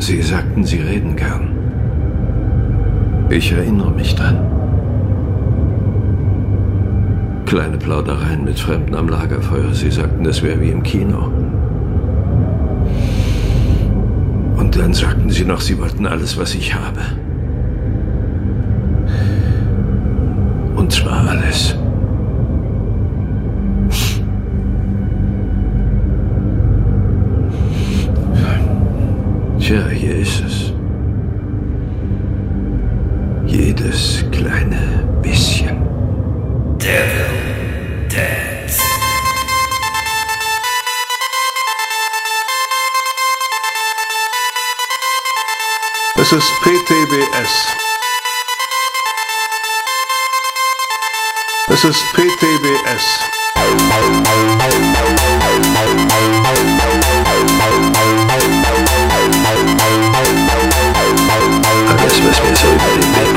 Sie sagten, Sie reden gern. Ich erinnere mich dran. Kleine Plaudereien mit Fremden am Lagerfeuer. Sie sagten, das wäre wie im Kino. Und dann sagten Sie noch, Sie wollten alles, was ich habe. Und zwar alles. Jedes kleine bisschen. Devil Dance. Es ist PTBS. Es ist PTBS. Alles, was mir so über den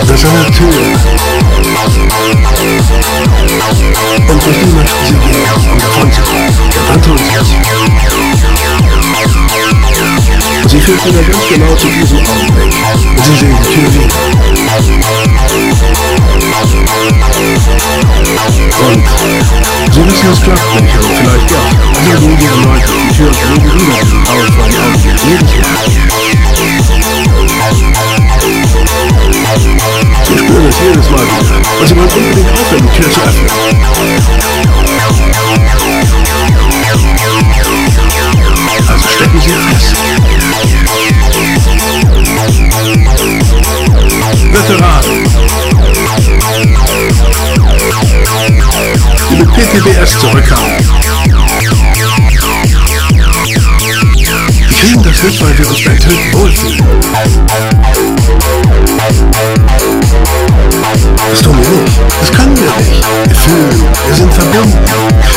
Das ist eine Tür. Und durch die möchten sie gehen, um davon. Und dann tun sie. Und sie führt wieder ganz genau zu diesem Augenblick. Und sie sehen die Tür wieder. Und wissen, es klappt nicht, aber vielleicht doch. Also gehen erneut durch die Tür und wieder diesen Raum für einen Augenblick. Jedes Mal. Sie spüren es jedes Mal wieder. Sie wollen unbedingt aufhören, die Tür zu öffnen. Mit PTBS zurückkamen. Wir kriegen das nicht, weil. Das tun wir nicht. Das können wir nicht. Wir fühlen, wir sind verbunden.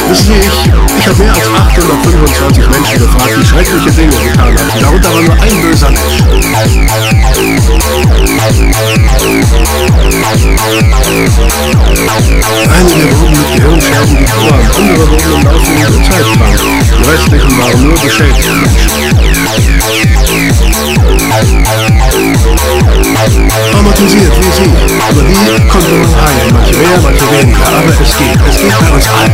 Wissen Sie, ich, ich habe mehr als 825 Menschen gefragt, die schreckliche Dinge getan haben. Darunter war nur ein böser Mensch. Einige wurden mit Gehirnschäden geboren, andere wurden im Laufe ihrer Zeit krank. Die restlichen waren nur beschädigte Menschen. Traumatisiert wie Sie. Aber die konnte man heilen. Manche mehr, manche weniger. Aber es geht. Es geht bei uns allen.